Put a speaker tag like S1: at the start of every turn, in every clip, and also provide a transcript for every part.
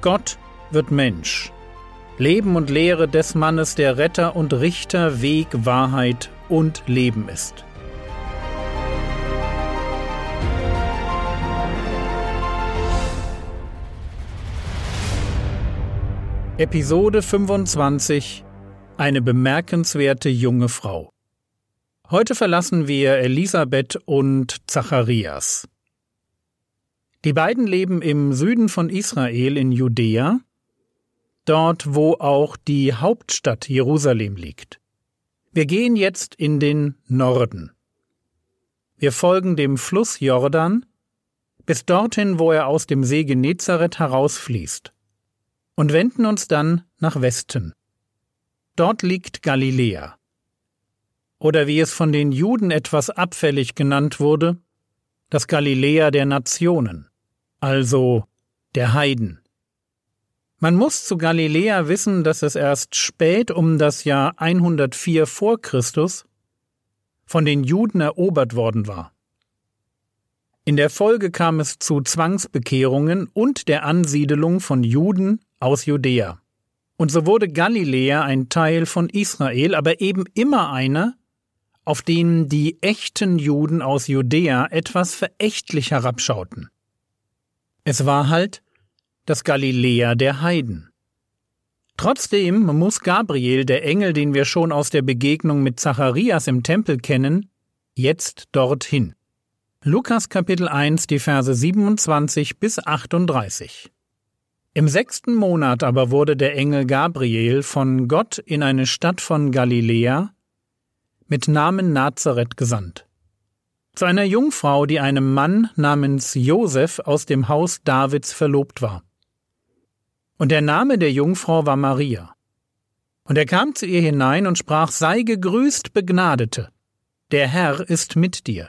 S1: Gott wird Mensch. Leben und Lehre des Mannes, der Retter und Richter, Weg, Wahrheit und Leben ist. Episode 25 Eine bemerkenswerte junge Frau. Heute verlassen wir Elisabeth und Zacharias. Die beiden leben im Süden von Israel in Judäa, dort wo auch die Hauptstadt Jerusalem liegt. Wir gehen jetzt in den Norden. Wir folgen dem Fluss Jordan bis dorthin, wo er aus dem See Genezareth herausfließt und wenden uns dann nach Westen. Dort liegt Galiläa. Oder wie es von den Juden etwas abfällig genannt wurde, das Galiläa der Nationen, also der Heiden. Man muss zu Galiläa wissen, dass es erst spät um das Jahr 104 vor Christus von den Juden erobert worden war. In der Folge kam es zu Zwangsbekehrungen und der Ansiedelung von Juden aus Judäa. Und so wurde Galiläa ein Teil von Israel, aber eben immer einer, auf den die echten Juden aus Judäa etwas verächtlich herabschauten. Es war halt das Galiläa der Heiden. Trotzdem muss Gabriel, der Engel, den wir schon aus der Begegnung mit Zacharias im Tempel kennen, jetzt dorthin. Lukas Kapitel 1, die Verse 27 bis 38. Im sechsten Monat aber wurde der Engel Gabriel von Gott in eine Stadt von Galiläa mit Namen Nazareth gesandt. Zu einer Jungfrau, die einem Mann namens Josef aus dem Haus Davids verlobt war. Und der Name der Jungfrau war Maria. Und er kam zu ihr hinein und sprach, Sei gegrüßt, Begnadete, der Herr ist mit dir.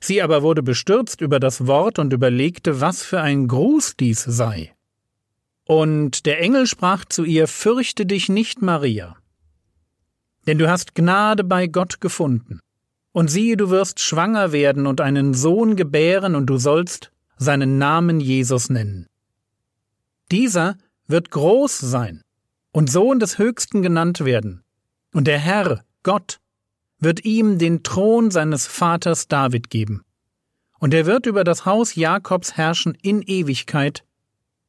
S1: Sie aber wurde bestürzt über das Wort und überlegte, was für ein Gruß dies sei. Und der Engel sprach zu ihr, Fürchte dich nicht, Maria, denn du hast Gnade bei Gott gefunden. Und siehe, du wirst schwanger werden und einen Sohn gebären, und du sollst seinen Namen Jesus nennen. Dieser wird groß sein und Sohn des Höchsten genannt werden, und der Herr, Gott, wird ihm den Thron seines Vaters David geben. Und er wird über das Haus Jakobs herrschen in Ewigkeit,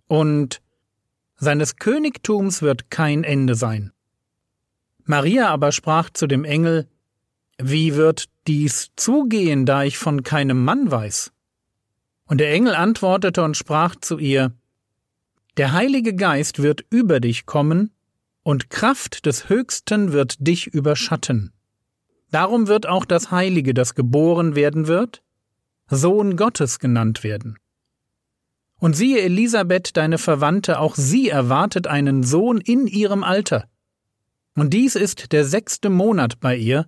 S1: und seines Königtums wird kein Ende sein. Maria aber sprach zu dem Engel, Wie wird dies zugehen, da ich von keinem Mann weiß? Und der Engel antwortete und sprach zu ihr, Der Heilige Geist wird über dich kommen, und Kraft des Höchsten wird dich überschatten. Darum wird auch das Heilige, das geboren werden wird, Sohn Gottes genannt werden. Und siehe Elisabeth, deine Verwandte, auch sie erwartet einen Sohn in ihrem Alter. Und dies ist der sechste Monat bei ihr,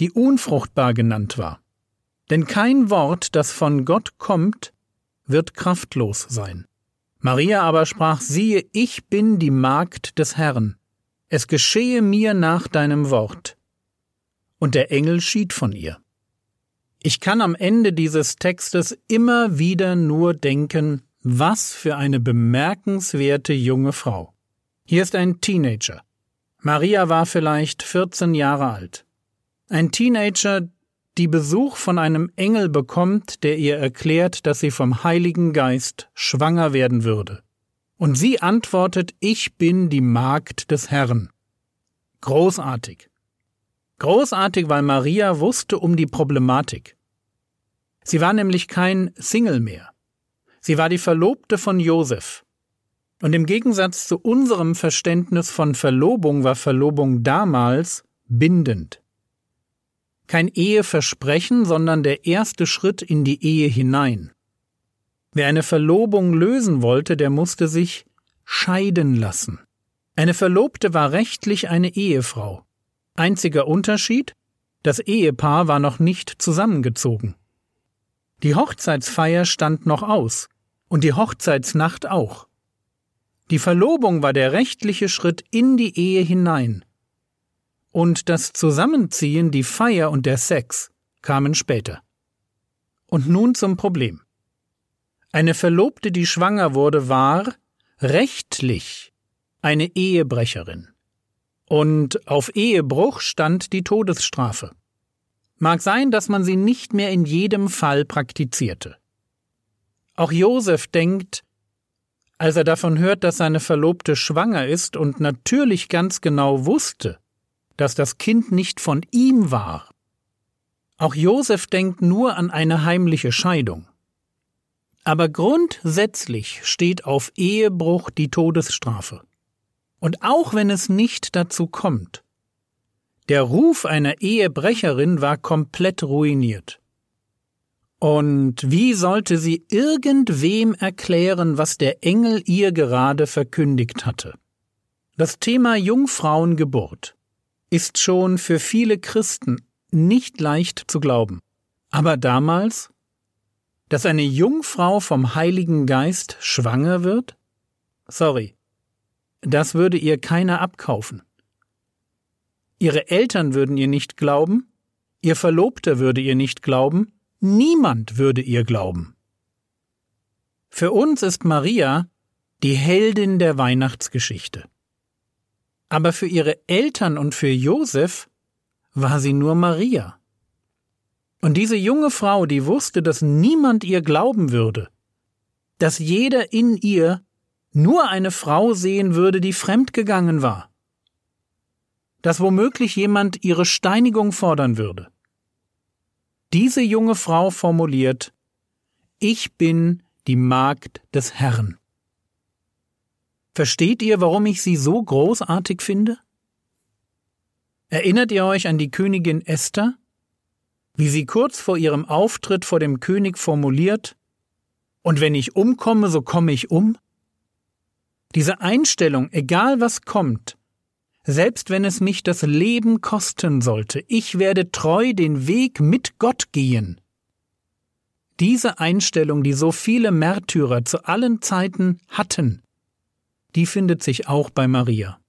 S1: die unfruchtbar genannt war. Denn kein Wort, das von Gott kommt, wird kraftlos sein. Maria aber sprach, siehe, ich bin die Magd des Herrn. Es geschehe mir nach deinem Wort. Und der Engel schied von ihr. Ich kann am Ende dieses Textes immer wieder nur denken, was für eine bemerkenswerte junge Frau. Hier ist ein Teenager. Maria war vielleicht 14 Jahre alt. Ein Teenager, die Besuch von einem Engel bekommt, der ihr erklärt, dass sie vom Heiligen Geist schwanger werden würde. Und sie antwortet, ich bin die Magd des Herrn. Großartig. Großartig, weil Maria wusste um die Problematik. Sie war nämlich kein Single mehr. Sie war die Verlobte von Josef. Und im Gegensatz zu unserem Verständnis von Verlobung war Verlobung damals bindend. Kein Eheversprechen, sondern der erste Schritt in die Ehe hinein. Wer eine Verlobung lösen wollte, der musste sich scheiden lassen. Eine Verlobte war rechtlich eine Ehefrau. Einziger Unterschied, das Ehepaar war noch nicht zusammengezogen. Die Hochzeitsfeier stand noch aus, und die Hochzeitsnacht auch. Die Verlobung war der rechtliche Schritt in die Ehe hinein. Und das Zusammenziehen, die Feier und der Sex kamen später. Und nun zum Problem. Eine Verlobte, die schwanger wurde, war rechtlich eine Ehebrecherin. Und auf Ehebruch stand die Todesstrafe. Mag sein, dass man sie nicht mehr in jedem Fall praktizierte. Auch Josef denkt, als er davon hört, dass seine Verlobte schwanger ist und natürlich ganz genau wusste, dass das Kind nicht von ihm war. Auch Josef denkt nur an eine heimliche Scheidung. Aber grundsätzlich steht auf Ehebruch die Todesstrafe. Und auch wenn es nicht dazu kommt, der Ruf einer Ehebrecherin war komplett ruiniert. Und wie sollte sie irgendwem erklären, was der Engel ihr gerade verkündigt hatte? Das Thema Jungfrauengeburt ist schon für viele Christen nicht leicht zu glauben. Aber damals, dass eine Jungfrau vom Heiligen Geist schwanger wird? Sorry, das würde ihr keiner abkaufen. Ihre Eltern würden ihr nicht glauben, ihr Verlobter würde ihr nicht glauben, Niemand würde ihr glauben. Für uns ist Maria die Heldin der Weihnachtsgeschichte. Aber für ihre Eltern und für Josef war sie nur Maria. Und diese junge Frau, die wusste, dass niemand ihr glauben würde, dass jeder in ihr nur eine Frau sehen würde, die fremdgegangen war, dass womöglich jemand ihre Steinigung fordern würde. Diese junge Frau formuliert Ich bin die Magd des Herrn. Versteht ihr, warum ich sie so großartig finde? Erinnert ihr euch an die Königin Esther? Wie sie kurz vor ihrem Auftritt vor dem König formuliert Und wenn ich umkomme, so komme ich um? Diese Einstellung, egal was kommt, selbst wenn es mich das Leben kosten sollte, ich werde treu den Weg mit Gott gehen. Diese Einstellung, die so viele Märtyrer zu allen Zeiten hatten, die findet sich auch bei Maria.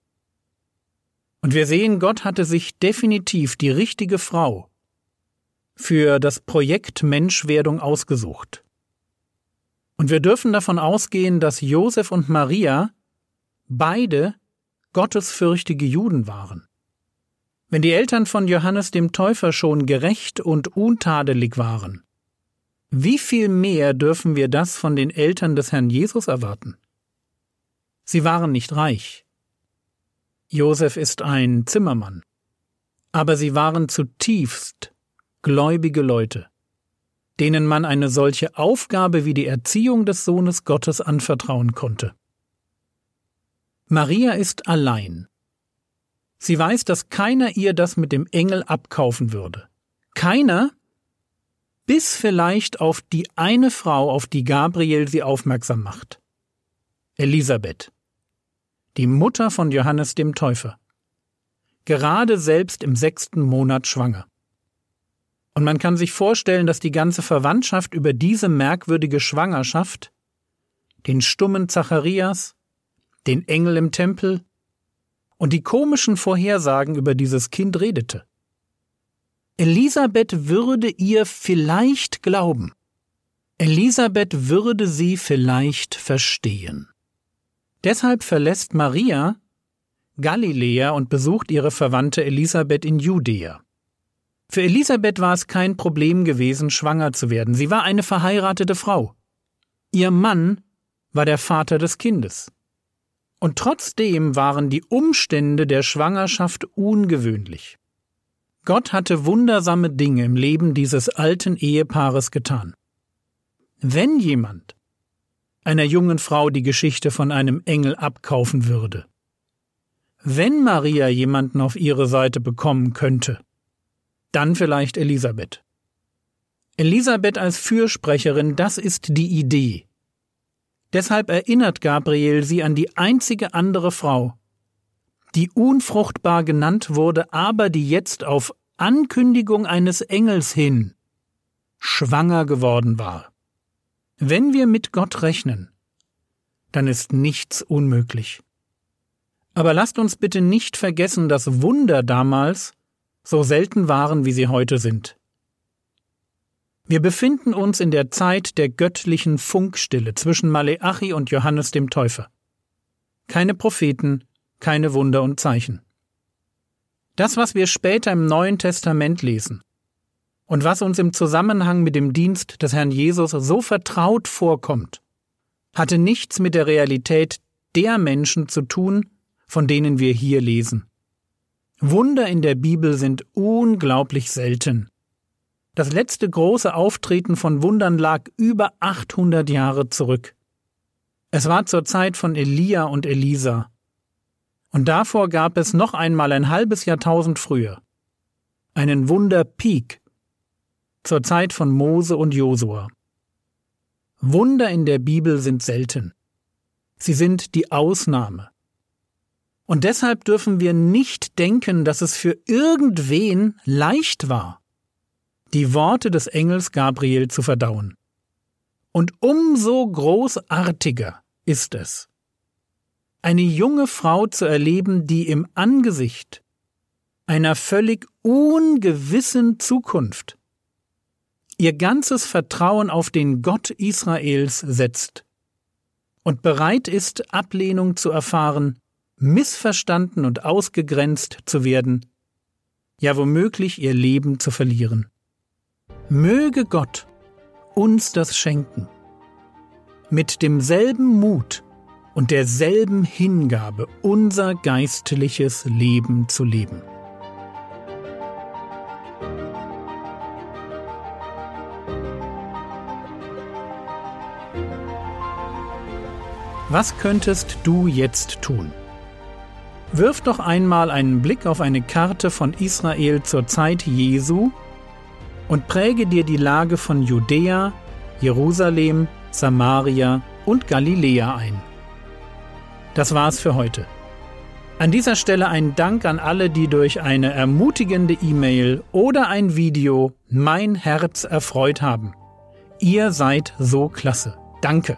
S1: Und wir sehen, Gott hatte sich definitiv die richtige Frau für das Projekt Menschwerdung ausgesucht. Und wir dürfen davon ausgehen, dass Josef und Maria beide gottesfürchtige Juden waren. Wenn die Eltern von Johannes dem Täufer schon gerecht und untadelig waren, wie viel mehr dürfen wir das von den Eltern des Herrn Jesus erwarten? Sie waren nicht reich. Josef ist ein Zimmermann. Aber sie waren zutiefst gläubige Leute, denen man eine solche Aufgabe wie die Erziehung des Sohnes Gottes anvertrauen konnte. Maria ist allein. Sie weiß, dass keiner ihr das mit dem Engel abkaufen würde. Keiner, bis vielleicht auf die eine Frau, auf die Gabriel sie aufmerksam macht. Elisabeth, die Mutter von Johannes dem Täufer. Gerade selbst im sechsten Monat schwanger. Und man kann sich vorstellen, dass die ganze Verwandtschaft über diese merkwürdige Schwangerschaft, den stummen Zacharias, den Engel im Tempel und die komischen Vorhersagen über dieses Kind redete. Elisabeth würde ihr vielleicht glauben. Elisabeth würde sie vielleicht verstehen. Deshalb verlässt Maria Galiläa und besucht ihre Verwandte Elisabeth in Judäa. Für Elisabeth war es kein Problem gewesen, schwanger zu werden. Sie war eine verheiratete Frau. Ihr Mann war der Vater des Kindes. Und trotzdem waren die Umstände der Schwangerschaft ungewöhnlich. Gott hatte wundersame Dinge im Leben dieses alten Ehepaares getan. Wenn jemand einer jungen Frau die Geschichte von einem Engel abkaufen würde, wenn Maria jemanden auf ihre Seite bekommen könnte, dann vielleicht Elisabeth. Elisabeth als Fürsprecherin, das ist die Idee. Deshalb erinnert Gabriel sie an die einzige andere Frau, die unfruchtbar genannt wurde, aber die jetzt auf Ankündigung eines Engels hin schwanger geworden war. Wenn wir mit Gott rechnen, dann ist nichts unmöglich. Aber lasst uns bitte nicht vergessen, dass Wunder damals so selten waren, wie sie heute sind. Wir befinden uns in der Zeit der göttlichen Funkstille zwischen Maleachi und Johannes dem Täufer. keine Propheten, keine Wunder und Zeichen. Das, was wir später im Neuen Testament lesen und was uns im Zusammenhang mit dem Dienst des Herrn Jesus so vertraut vorkommt, hatte nichts mit der Realität der Menschen zu tun, von denen wir hier lesen. Wunder in der Bibel sind unglaublich selten. Das letzte große Auftreten von Wundern lag über 800 Jahre zurück. Es war zur Zeit von Elia und Elisa. Und davor gab es noch einmal ein halbes Jahrtausend früher einen Wunder-Peak zur Zeit von Mose und Josua. Wunder in der Bibel sind selten. Sie sind die Ausnahme. Und deshalb dürfen wir nicht denken, dass es für irgendwen leicht war, die Worte des Engels Gabriel zu verdauen. Und umso großartiger ist es, eine junge Frau zu erleben, die im Angesicht einer völlig ungewissen Zukunft ihr ganzes Vertrauen auf den Gott Israels setzt und bereit ist, Ablehnung zu erfahren, missverstanden und ausgegrenzt zu werden, ja womöglich ihr Leben zu verlieren. Möge Gott uns das schenken, mit demselben Mut und derselben Hingabe unser geistliches Leben zu leben. Was könntest du jetzt tun? Wirf doch einmal einen Blick auf eine Karte von Israel zur Zeit Jesu und präge dir die Lage von Judäa, Jerusalem, Samaria und Galiläa ein. Das war's für heute. An dieser Stelle ein Dank an alle, die durch eine ermutigende E-Mail oder ein Video mein Herz erfreut haben. Ihr seid so klasse. Danke.